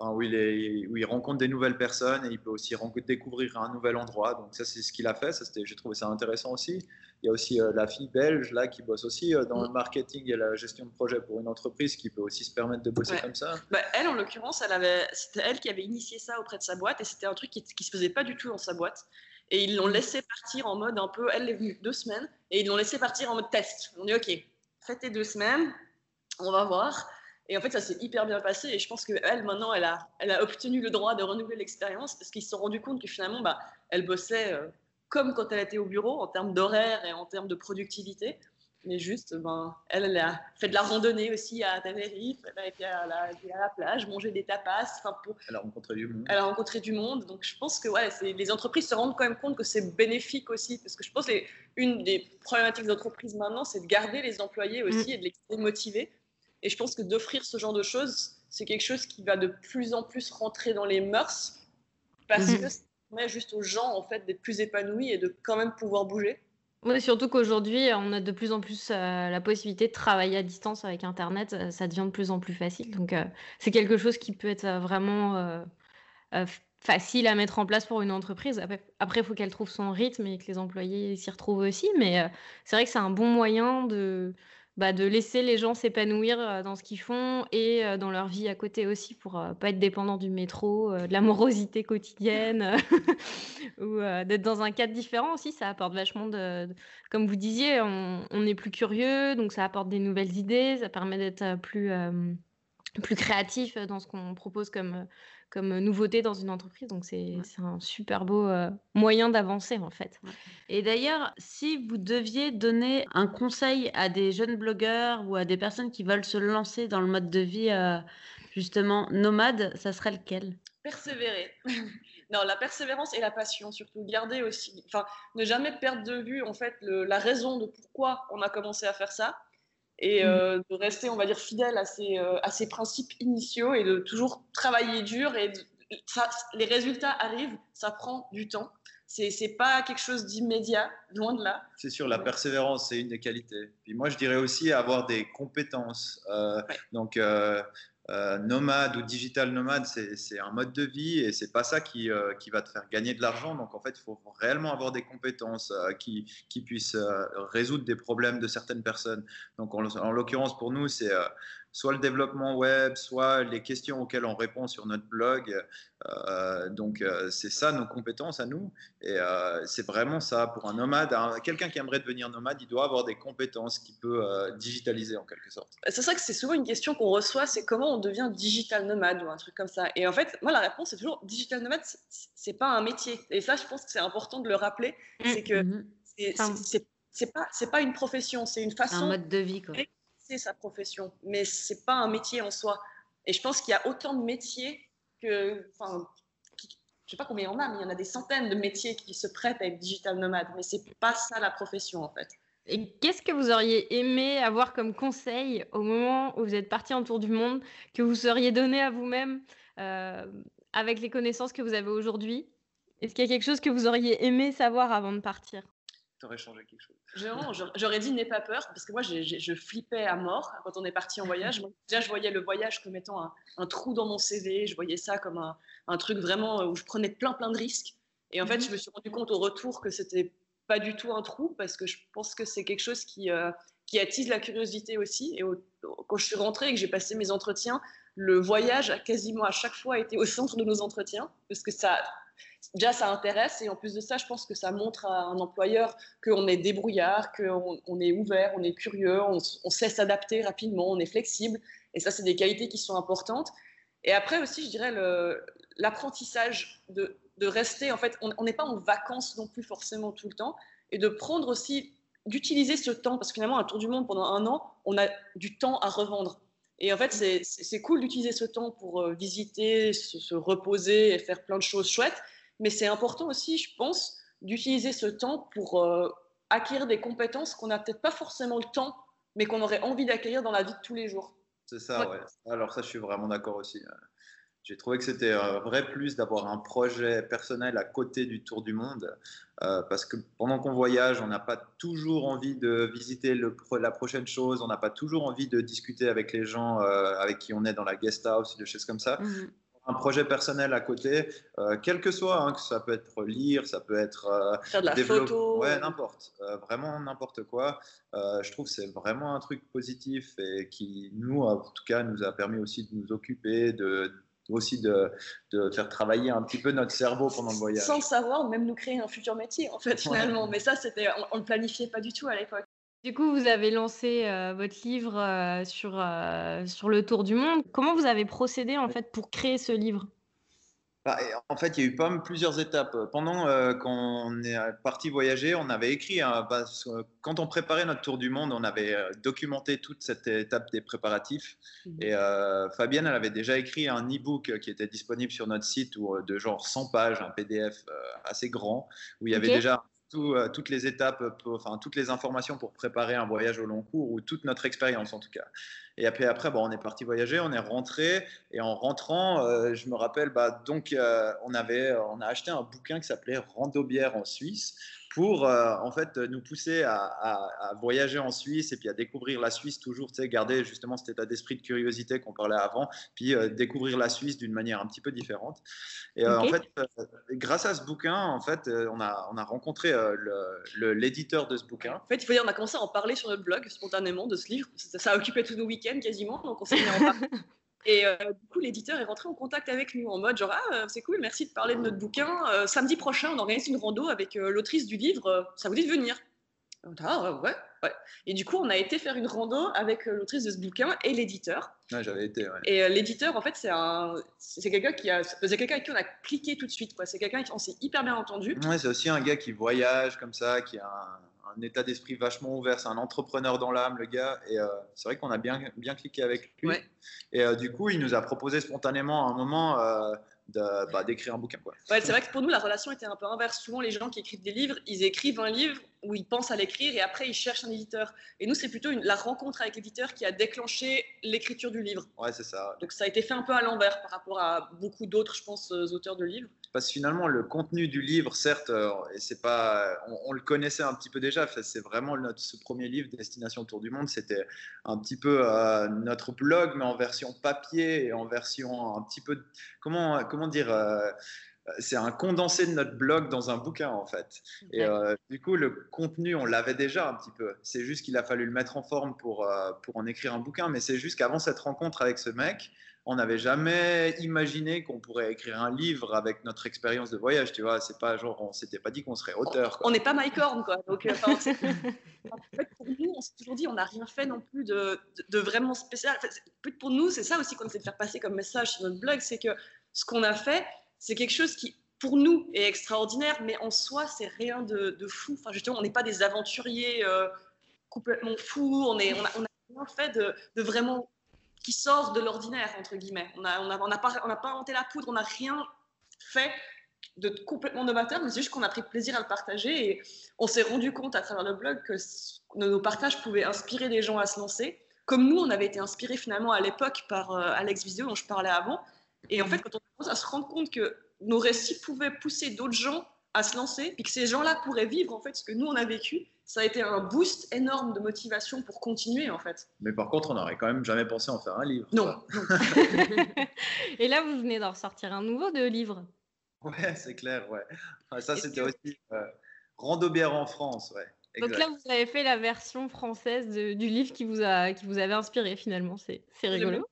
où, il est, où il rencontre des nouvelles personnes et il peut aussi découvrir un nouvel endroit. Donc ça, c'est ce qu'il a fait. Ça, j'ai trouvé ça intéressant aussi. Il y a aussi euh, la fille belge là qui bosse aussi euh, dans le marketing et la gestion de projet pour une entreprise qui peut aussi se permettre de bosser comme ça. Bah, elle, en l'occurrence, elle avait, c'était elle qui avait initié ça auprès de sa boîte et c'était un truc qui, qui se faisait pas du tout dans sa boîte. Et ils l'ont laissé partir en mode un peu. Elle est venue deux semaines et ils l'ont laissé partir en mode test. On dit ok, faites tes deux semaines, on va voir. Et en fait, ça s'est hyper bien passé. Et je pense qu'elle, maintenant, elle a, elle a obtenu le droit de renouveler l'expérience parce qu'ils se sont rendus compte que finalement, bah, elle bossait euh, comme quand elle était au bureau en termes d'horaire et en termes de productivité. Mais juste, ben, elle, elle, a fait de la randonnée aussi à Tenerife, elle a été à la, à la plage, manger des tapas. Pour... Elle a rencontré du monde. Elle a rencontré du monde. Donc je pense que ouais, les entreprises se rendent quand même compte que c'est bénéfique aussi. Parce que je pense qu'une des problématiques d'entreprise maintenant, c'est de garder les employés aussi mm. et de les motiver. Et je pense que d'offrir ce genre de choses, c'est quelque chose qui va de plus en plus rentrer dans les mœurs parce mhm. que ça permet juste aux gens en fait d'être plus épanouis et de quand même pouvoir bouger. Oui, surtout qu'aujourd'hui, on a de plus en plus euh, la possibilité de travailler à distance avec Internet. Euh, ça devient de plus en plus facile. Donc, euh, c'est quelque chose qui peut être vraiment facile à mettre en place pour une entreprise. Après, il faut qu'elle trouve son rythme et que les employés s'y retrouvent aussi. Mais c'est vrai que c'est un bon moyen de, bah, de laisser les gens s'épanouir euh, dans ce qu'ils font et euh, dans leur vie à côté aussi pour euh, pas être dépendant du métro, de la morosité quotidienne ou d'être dans un cadre différent aussi. Ça apporte vachement de, comme vous disiez, on, est plus curieux, donc ça apporte des nouvelles idées, ça permet d'être plus, plus créatif dans ce qu'on propose comme, comme nouveauté dans une entreprise. Donc, c'est un super beau euh, moyen d'avancer, en fait. Et d'ailleurs, si vous deviez donner un conseil à des jeunes blogueurs ou à des personnes qui veulent se lancer dans le mode de vie, euh, justement, nomade, ça serait lequel? Persévérer. non, la persévérance et la passion, surtout. Garder aussi, enfin, ne jamais perdre de vue, en fait, la raison de pourquoi on a commencé à faire ça et mmh. euh, de rester, on va dire, fidèle à ses, euh, à ses principes initiaux et de toujours travailler dur. Et ça, les résultats arrivent, ça prend du temps. c'est pas quelque chose d'immédiat, loin de là. C'est sûr, la persévérance, c'est une des qualités. Puis moi, je dirais aussi avoir des compétences. Euh, donc, euh, euh, nomade ou digital nomade, c'est un mode de vie et c'est pas ça qui, qui, va te faire gagner de l'argent. Donc, en fait, il faut réellement avoir des compétences qui, qui, puissent résoudre des problèmes de certaines personnes. Donc, en l'occurrence, pour nous, c'est soit le développement web, soit les questions auxquelles on répond sur notre blog. Euh, donc, euh, c'est ça nos compétences à nous. Et euh, c'est vraiment ça pour un nomade. Quelqu'un qui aimerait devenir nomade, il doit avoir des compétences qu'il peut digitaliser en quelque sorte. C'est ça que c'est souvent une question qu'on reçoit c'est comment on devient digital nomade ou un truc comme ça. Et en fait, moi, la réponse, c'est toujours digital nomade, c'est pas un métier. Et ça, je pense que c'est important de le rappeler. Mmh, c'est que mmh. c'est pas, pas une profession, c'est une façon. Un mode de vie, quoi sa profession, mais c'est pas un métier en soi. Et je pense qu'il y a autant de métiers que, enfin, je sais pas combien il y en a, mais il y en a des centaines de métiers qui se prêtent à être digital nomade. Mais c'est pas ça la profession en fait. Et qu'est-ce que vous auriez aimé avoir comme conseil au moment où vous êtes parti en tour du monde, que vous seriez donné à vous-même euh, avec les connaissances que vous avez aujourd'hui? Est-ce qu'il y a quelque chose que vous auriez aimé savoir avant de partir? T'aurais changé quelque chose J'aurais dit n'aie pas peur, parce que moi, je flippais à mort quand on est parti en voyage. déjà, je voyais le voyage comme étant un, trou dans mon CV, je voyais ça comme un, truc vraiment où je prenais plein, plein de risques. Et en fait, je mhm. me suis rendu compte au retour que c'était pas du tout un trou, parce que je pense que c'est quelque chose qui, euh, qui attise la curiosité aussi. Et quand je suis rentrée et que j'ai passé mes entretiens, le voyage a quasiment à chaque fois été au centre de nos entretiens, parce que ça déjà ça intéresse et en plus de ça, je pense que ça montre à un employeur qu'on est débrouillard, qu'on on est ouvert, on est curieux, on, sait s'adapter rapidement, on est flexible et ça, c'est des qualités qui sont importantes. Et après aussi, je dirais l'apprentissage de, rester, en fait, on n'est pas en vacances non plus forcément tout le temps et de prendre aussi, d'utiliser ce temps parce que finalement, un tour du monde pendant un an, on a du temps à revendre. Et en fait, c'est cool d'utiliser ce temps pour euh, visiter, se, reposer et faire plein de choses chouettes. Mais c'est important aussi, je pense, d'utiliser ce temps pour euh, acquérir des compétences qu'on n'a peut-être pas forcément le temps, mais qu'on aurait envie d'acquérir dans la vie de tous les jours. C'est ça, ouais. Alors ça, je suis vraiment d'accord aussi. J'ai trouvé que c'était un vrai plus d'avoir un projet personnel à côté du tour du monde, euh, parce que pendant qu'on voyage, on n'a pas toujours envie de visiter le, la prochaine chose, on n'a pas toujours envie de discuter avec les gens euh, avec qui on est dans la guest house, des choses comme ça. Mmh un projet personnel à côté, euh, quel que soit, hein, que ça peut être lire, ça peut être euh, faire de la photo, ouais, n'importe, euh, vraiment n'importe quoi. je trouve que c'est vraiment un truc positif et qui nous, en tout cas, nous a permis aussi de nous occuper, de aussi de, de, faire travailler un petit peu notre cerveau pendant le voyage. Sans le savoir, même nous créer un futur métier, en fait, finalement. Mais ça, c'était, on ne le planifiait pas du tout à l'époque. Du coup, vous avez lancé euh, votre livre euh, sur, euh, sur le tour du monde. Comment vous avez procédé en fait pour créer ce livre? Bah, en fait, il y a eu pas plusieurs étapes. Pendant qu'on est parti voyager, on avait écrit, bah, quand on préparait notre tour du monde, on avait documenté toute cette étape des préparatifs. Mmh Et Fabienne, elle avait déjà écrit un e-book qui était disponible sur notre site de genre 100 pages, un PDF assez grand, où il y avait déjà euh, toutes les étapes, enfin toutes les informations pour préparer un voyage au long cours ou toute notre expérience en tout cas. Et après, après bon, on est parti voyager, on est rentré et en rentrant, euh, je me rappelle, bah, donc euh, on avait, on a acheté un bouquin qui s'appelait Randobière en Suisse pour euh, en fait nous pousser à, voyager en Suisse et puis à découvrir la Suisse toujours, tu sais, garder justement cet état d'esprit de curiosité qu'on parlait avant, puis euh, découvrir la Suisse d'une manière un petit peu différente. Et euh, en fait, grâce à ce bouquin, en fait, on a on a rencontré l'éditeur de ce bouquin. En fait, il faut dire, on a commencé à en parler sur notre blog spontanément de ce livre. Ça, ça a occupé tous nos week-ends quasiment, donc on s'est mis en parler. Et euh, du coup, l'éditeur est rentré en contact avec nous en mode genre ah euh, c'est cool, merci de parler de notre bouquin. Euh, samedi prochain, on organise une rando avec l'autrice du livre. ça vous dit de venir? Ah ouais, ouais. Et du coup, on a été faire une rando avec l'autrice de ce bouquin et l'éditeur. Ouais, j'avais été. Ouais. Et l'éditeur, en fait, c'est un, c'est quelqu'un qui a, c'est quelqu'un avec qui on a cliqué tout de suite. Quoi. C'est quelqu'un qui on s'est hyper bien entendu. Ouais, c'est aussi un gars qui voyage comme ça, qui a un un état d'esprit vachement ouvert. C'est un entrepreneur dans l'âme, le gars. Et euh, c'est vrai qu'on a bien, bien cliqué avec lui. Et euh, du coup, il nous a proposé spontanément à un moment euh, bah, d'écrire un bouquin. Quoi. Ouais, c'est vrai que pour nous, la relation était un peu inverse. Souvent, les gens qui écrivent des livres, ils écrivent un livre, où il pense à l'écrire et après il cherche un éditeur. Et nous, c'est plutôt une, la rencontre avec l'éditeur qui a déclenché l'écriture du livre. Ouais, c'est ça. Donc ça a été fait un peu à l'envers par rapport à beaucoup d'autres, je pense, auteurs de livres. Parce que finalement, le contenu du livre, certes, euh, et c'est pas, on, le connaissait un petit peu déjà. C'est vraiment notre, ce premier livre, Destination Tour du Monde, c'était un petit peu euh, notre blog, mais en version papier et en version un petit peu, comment, comment dire c'est un condensé de notre blog dans un bouquin en fait. Et euh, du coup, le contenu, on l'avait déjà un petit peu. C'est juste qu'il a fallu le mettre en forme pour, euh, pour en écrire un bouquin. Mais c'est juste qu'avant cette rencontre avec ce mec, on n'avait jamais imaginé qu'on pourrait écrire un livre avec notre expérience de voyage. Tu vois, c'est pas genre, on s'était pas dit qu'on serait auteur. On n'est pas Mike quoi. Euh, en fait, pour nous, on s'est toujours dit, on n'a rien fait non plus de, vraiment spécial. pour nous, c'est ça aussi qu'on essaie de faire passer comme message sur notre blog, c'est que ce qu'on a fait, c'est quelque chose qui, pour nous, est extraordinaire, mais en soi, c'est rien de, fou. Enfin, justement, on n'est pas des aventuriers euh, complètement fous. On, est, on, a, rien fait de, vraiment qui sort de l'ordinaire, entre guillemets. On n'a on a, on a pas, pas inventé la poudre, on n'a rien fait de complètement novateur, mais c'est juste qu'on a pris plaisir à le partager et on s'est rendu compte à travers le blog que nos partages pouvaient inspirer des gens à se lancer, comme nous, on avait été inspirés finalement à l'époque par euh, Alex Visio dont je parlais avant, et en fait, quand on commence à se rendre compte que nos récits pouvaient pousser d'autres gens à se lancer, puis que ces gens-là pourraient vivre en fait ce que nous on a vécu, ça a été un boost énorme de motivation pour continuer en fait. Mais par contre, on n'aurait quand même jamais pensé en faire un livre. Non. Et là, vous venez d'en ressortir un nouveau de livre. Ouais, c'est clair, ouais. Ça, c'était aussi euh, Rando bière en France, ouais. Donc là, vous avez fait la version française du livre qui vous, a, qui vous avait inspiré finalement. C'est rigolo.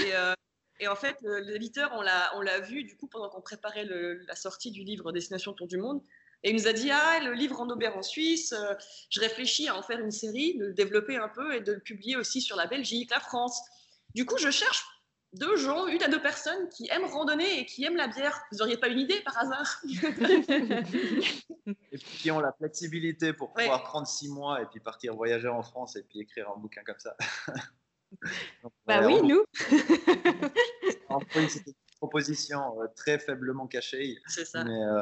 Et euh, et en fait, l'éditeur, on l'a vu du coup pendant qu'on préparait la sortie du livre Destination Tour du Monde. Et il nous a dit Ah, le livre en Aubert en Suisse, euh, je réfléchis à en faire une série, de le développer un peu et de le publier aussi sur la Belgique, la France. Du coup, je cherche deux gens, une à deux personnes qui aiment randonner et qui aiment la bière. Vous n'auriez pas une idée par hasard? Et puis qui ont la flexibilité pour pouvoir prendre six mois et puis partir voyager en France et puis écrire un bouquin comme ça. bah oui, nous. c'était une proposition euh, très faiblement cachée. C'est ça. Mais, euh,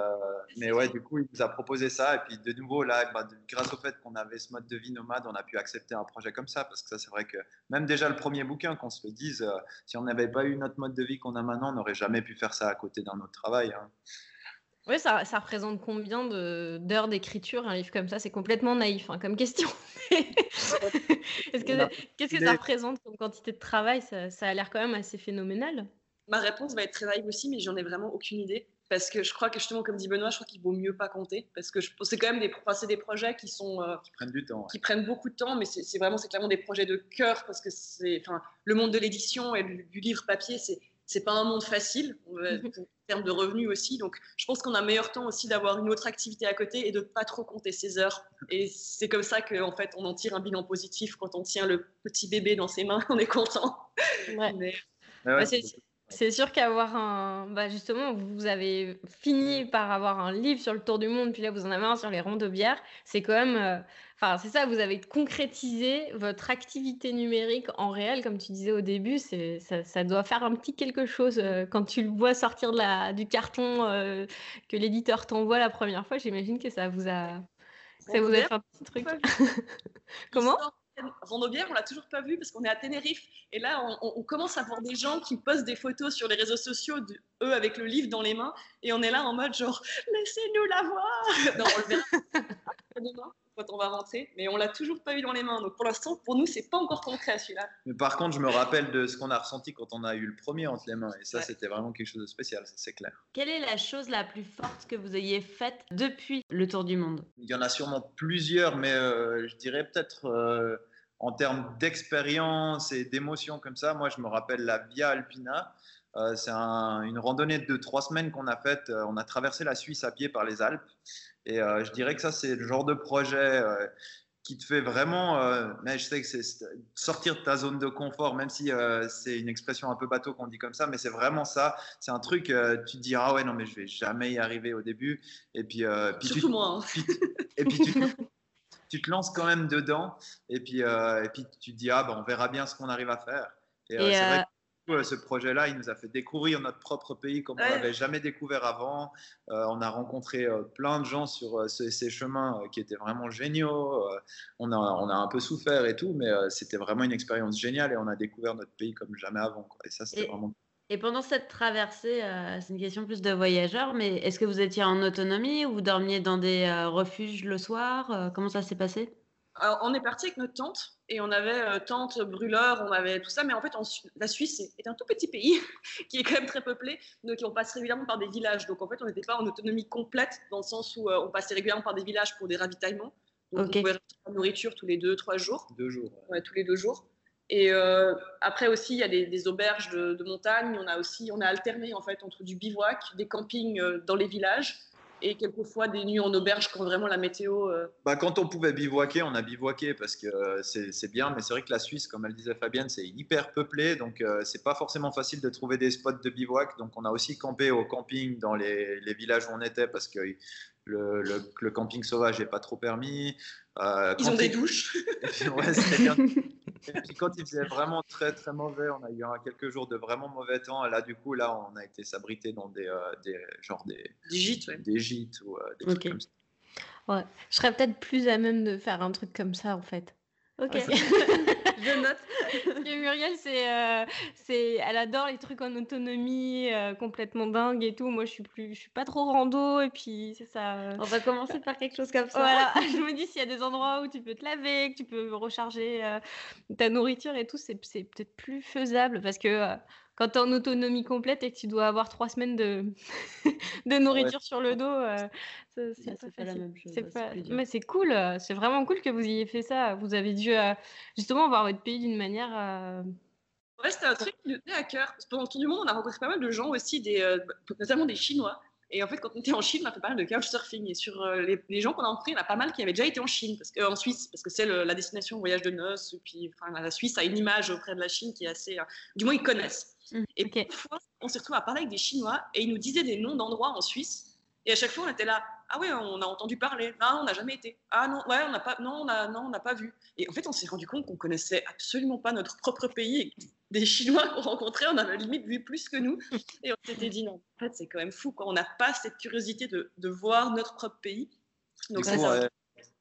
mais, ouais, du coup, il nous a proposé ça. Et puis, de nouveau, là, bah, grâce au fait qu'on avait ce mode de vie nomade, on a pu accepter un projet comme ça. Parce que ça, c'est vrai que même déjà le premier bouquin, qu'on se le dise, euh, si on n'avait pas eu notre mode de vie qu'on a maintenant, on n'aurait jamais pu faire ça à côté d'un autre travail. Hein. Oui, ça, ça, représente combien d'heures d'écriture un livre comme ça? C'est complètement naïf hein, comme question. Qu'est-ce que ça représente comme quantité de travail? Ça, ça, a l'air quand même assez phénoménal. Ma réponse va être très naïve aussi, mais j'en ai vraiment aucune idée. Parce que je crois que justement, comme dit Benoît, je crois qu'il vaut mieux pas compter. Parce que c'est quand même des, enfin, des projets qui sont. Euh, qui prennent du temps. Qui prennent beaucoup de temps, mais c'est vraiment, c'est clairement des projets de cœur. Parce que c'est. Enfin, le monde de l'édition et du, du livre papier, c'est c'est pas un monde facile mhm. en termes de revenus aussi. Donc, je pense qu'on a meilleur temps aussi d'avoir une autre activité à côté et de pas trop compter ses heures. Et c'est comme ça qu'en fait, on en tire un bilan positif quand on tient le petit bébé dans ses mains. On est content. Ouais. c'est sûr qu'avoir un. Bah justement, vous avez fini par avoir un livre sur le tour du monde, puis là, vous en avez un sur les ronds de bière. C'est quand même. Euh, Enfin, c'est ça, vous avez concrétisé votre activité numérique en réel, comme tu disais au début. C'est, ça, doit faire un petit quelque chose euh, quand tu le vois sortir de la, du carton euh, que l'éditeur t'envoie la première fois. J'imagine que ça vous a, ça vous a fait un petit truc. Comment? Rendobière, on l'a toujours pas vu parce qu'on est à Tenerife. Et là, on, commence à voir des gens qui postent des photos sur les réseaux sociaux, de, eux avec le livre dans les mains. Et on est là en mode genre, laissez-nous la voir. non, on le verra demain quand on va rentrer, mais on l'a toujours pas eu dans les mains. Donc pour l'instant, pour nous, c'est pas encore concret celui-là. Mais par contre, je me rappelle de ce qu'on a ressenti quand on a eu le premier entre les mains, et ça, c'était vraiment quelque chose de spécial, c'est clair. Quelle est la chose la plus forte que vous ayez faite depuis le tour du monde? Il y en a sûrement plusieurs, mais euh, je dirais peut-être. Euh, en termes d'expérience et d'émotion comme ça, moi je me rappelle la Via Alpina. Euh, c'est une randonnée de trois semaines qu'on a faite. on a traversé la Suisse à pied par les Alpes. Et euh, je dirais que ça, c'est le genre de projet euh, qui te fait vraiment, euh, mais je sais que c'est sortir de ta zone de confort, même si c'est une expression un peu bateau qu'on dit comme ça, mais c'est vraiment ça. C'est un truc, tu te dis ah ouais non mais je vais jamais y arriver au début, et puis, puis surtout moi. Hein. et puis tu, tu, te lances quand même dedans, et puis et puis tu te dis ah ben on verra bien ce qu'on arrive à faire. Et, ce projet-là, il nous a fait découvrir notre propre pays comme on n'avait jamais découvert avant. Euh, on a rencontré euh, plein de gens sur euh, ces, chemins qui étaient vraiment géniaux. on, a, on a un peu souffert et tout, mais c'était vraiment une expérience géniale et on a découvert notre pays comme jamais avant. Et ça, c'était vraiment. Et pendant cette traversée, c'est une question plus de voyageurs, mais est-ce que vous étiez en autonomie ou vous dormiez dans des refuges le soir? Comment ça s'est passé? On est parti avec notre tante et on avait euh, tante, brûleur, on avait tout ça, mais en fait, la Suisse est, un tout petit pays qui est quand même très peuplé, donc on passe régulièrement par des villages. Donc en fait, on n'était pas en autonomie complète dans le sens où euh, on passait régulièrement par des villages pour des ravitaillements. Donc on pouvait la nourriture tous les deux, trois jours. Deux jours. Ouais, tous les deux jours. Et euh, après aussi, il y a des, auberges de, de, montagne. On a aussi, on a alterné en fait entre du bivouac, des campings dans les villages et quelquefois des nuits en auberge quand vraiment la météo. Euh, bah, quand on pouvait bivouaquer, on a bivouaqué parce que euh, c'est bien, mais c'est vrai que la Suisse, comme elle disait Fabienne, c'est hyper peuplé, donc euh, c'est pas forcément facile de trouver des spots de bivouac. Donc on a aussi campé au camping dans les, les villages où on était parce que le, le, camping sauvage n'est pas trop permis. Ils ont des douches. ouais, bien. Et puis quand il faisait vraiment très très mauvais, on a eu quelques jours de vraiment mauvais temps. Et là, du coup, là, on a été s'abriter dans des, euh, des genre des, des gîtes, des gîtes ou euh, des trucs comme ça. Ouais, je serais peut-être plus à même de faire un truc comme ça en fait. Ok. je note. Muriel, c'est, euh, c'est, elle adore les trucs en autonomie, euh, complètement dingue et tout. Moi, je suis plus, je suis pas trop rando et puis c'est ça. Euh. On va commencer par quelque chose comme ça. Voilà. je me dis s'il y a des endroits où tu peux te laver, que tu peux recharger ta nourriture et tout, c'est, c'est peut-être plus faisable parce que quand tu es en autonomie complète et que tu dois avoir trois semaines de, de nourriture sur le dos, euh, c'est pas, la même chose. Mais c'est cool, euh, c'est vraiment cool que vous ayez fait ça. Vous avez dû euh, justement voir votre pays d'une manière. Ouais, c'était un truc qui nous tenait à cœur. Pendant le tour du monde, on a rencontré pas mal de gens aussi, des, notamment des Chinois. Et en fait, quand on était en Chine, on a fait pas mal de couchsurfing. Et sur les, gens qu'on a rencontrés, il y en a pas mal qui avaient déjà été en Chine, parce en Suisse, parce que c'est la destination voyage de noces. Et puis, enfin, la Suisse a une image auprès de la Chine qui est assez. du moins, ils connaissent. Mmh, et okay. parfois, on s'est retrouvé à parler avec des Chinois et ils nous disaient des noms d'endroits en Suisse. Et à chaque fois, on était là. Ah ouais, on a entendu parler. Non, on n'a jamais été. Ah non, ouais, on n'a pas. Non, on a, non, on n'a pas vu. Et en fait, on s'est rendu compte qu'on connaissait absolument pas notre propre pays. des Chinois qu'on rencontrait, on avait limite vu plus que nous. Et on s'était dit non. En fait, c'est quand même fou. Quoi. On n'a pas cette curiosité de, de, voir notre propre pays. Donc, ça,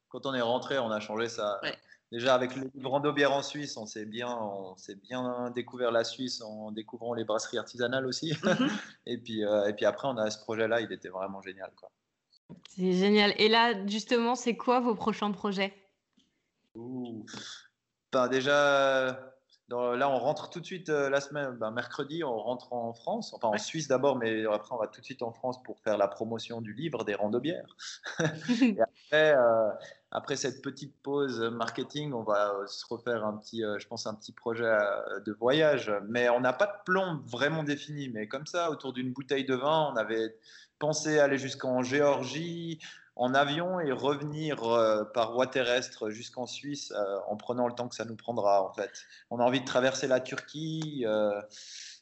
quand on est rentré, on a changé ça. Ouais déjà avec le livre bière en Suisse, on s'est bien, on s'est bien découvert la Suisse en découvrant les brasseries artisanales aussi. Mhm. et puis, euh, et puis après, on a ce projet-là, il était vraiment génial, quoi. C'est génial. Et là, justement, c'est quoi vos prochains projets? Ben, déjà, là, on rentre tout de suite euh, la semaine, ben, mercredi, on rentre en France, enfin en Suisse d'abord, mais après, on va tout de suite en France pour faire la promotion du livre des bières. et après, euh, après cette petite pause marketing, on va euh, se refaire un petit, je pense, un petit projet de voyage. Mais on n'a pas de plan vraiment défini. Mais comme ça, autour d'une bouteille de vin, on avait pensé aller jusqu'en Géorgie en avion et revenir par voie terrestre jusqu'en Suisse en prenant le temps que ça nous prendra. En fait, on a envie de traverser la Turquie.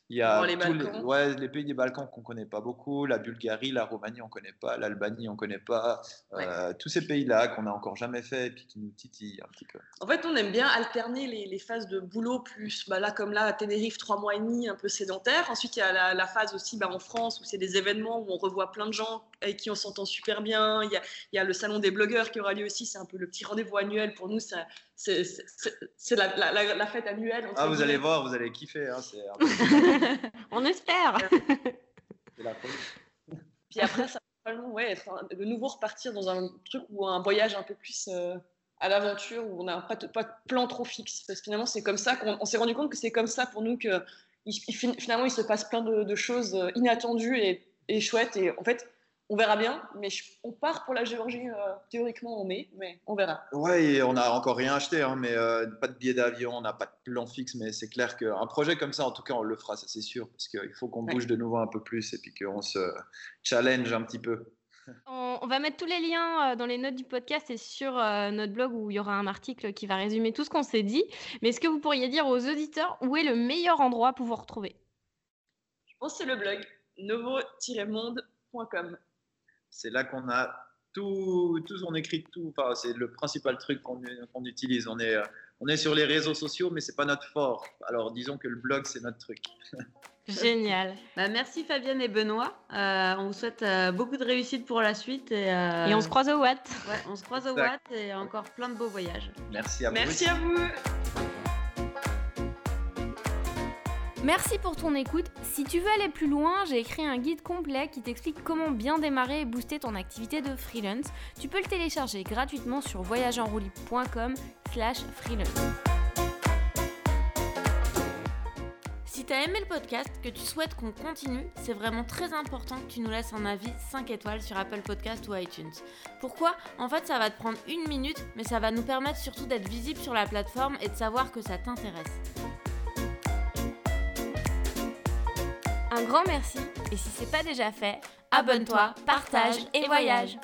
Il y a les, les, ouais, les pays des Balkans qu'on ne connaît pas beaucoup, la Bulgarie, la Roumanie, on ne connaît pas, l'Albanie, on ne connaît pas. Euh, tous ces pays-là qu'on n'a encore jamais fait et puis qui nous titillent un petit peu. En fait, on aime bien alterner les, les phases de boulot, plus bah là, comme là, à Tenerife, trois mois et demi, un peu sédentaire. Ensuite, il y a la, la phase aussi bah, en France où c'est des événements où on revoit plein de gens avec qui on s'entend super bien. Il y, a, il y, a, le salon des blogueurs qui aura lieu aussi, c'est un peu le petit rendez-vous annuel pour nous. Ça, c'est la, la, la, fête annuelle. Ah, vous allez voir, vous allez kiffer. Hein, On espère. Puis après, ça va ouais, de nouveau repartir dans un truc ou un voyage un peu plus euh, à l'aventure où on n'a pas, pas, de plan trop fixe. Parce que finalement, c'est comme ça qu'on s'est rendu compte que c'est comme ça pour nous que finalement, il se passe plein de, de choses euh, inattendues et, et chouettes. Et en fait, on verra bien, mais on part pour la Géorgie euh, théoriquement en mai, mais on verra. Oui, on n'a encore rien acheté, hein, mais euh, pas de billet d'avion, on n'a pas de plan fixe, mais c'est clair qu'un projet comme ça, en tout cas, on le fera, ça c'est sûr, parce qu'il faut qu'on bouge de nouveau un peu plus et puis qu'on se challenge un petit peu. On, va mettre tous les liens euh, dans les notes du podcast et sur notre blog où il y aura un article qui va résumer tout ce qu'on s'est dit. Mais est-ce que vous pourriez dire aux auditeurs où est le meilleur endroit pour vous retrouver? Je pense que c'est le blog novo-monde.com c'est là qu'on a tout, tout, on écrit tout. Enfin, c'est le principal truc qu'on utilise. On est, on est sur les réseaux sociaux, mais c'est pas notre fort. Alors disons que le blog, c'est notre truc. Génial. Bah, merci Fabienne et Benoît. Euh, on vous souhaite euh, beaucoup de réussite pour la suite. Et, euh, et on se croise au Watt. Ouais, on se croise au Watt et encore plein de beaux voyages. Merci à vous. Merci à vous. Merci pour ton écoute. Si tu veux aller plus loin, j'ai écrit un guide complet qui t'explique comment bien démarrer et booster ton activité de freelance. Tu peux le télécharger gratuitement sur voyageenrouli.com slash freelance. Si tu as aimé le podcast, que tu souhaites qu'on continue, c'est vraiment très important que tu nous laisses un avis 5 étoiles sur Apple Podcast ou iTunes. Pourquoi? En fait, ça va te prendre une minute, mais ça va nous permettre surtout d'être visible sur la plateforme et de savoir que ça t'intéresse. Un grand merci et si c'est pas déjà fait, abonne-toi, partage et voyage.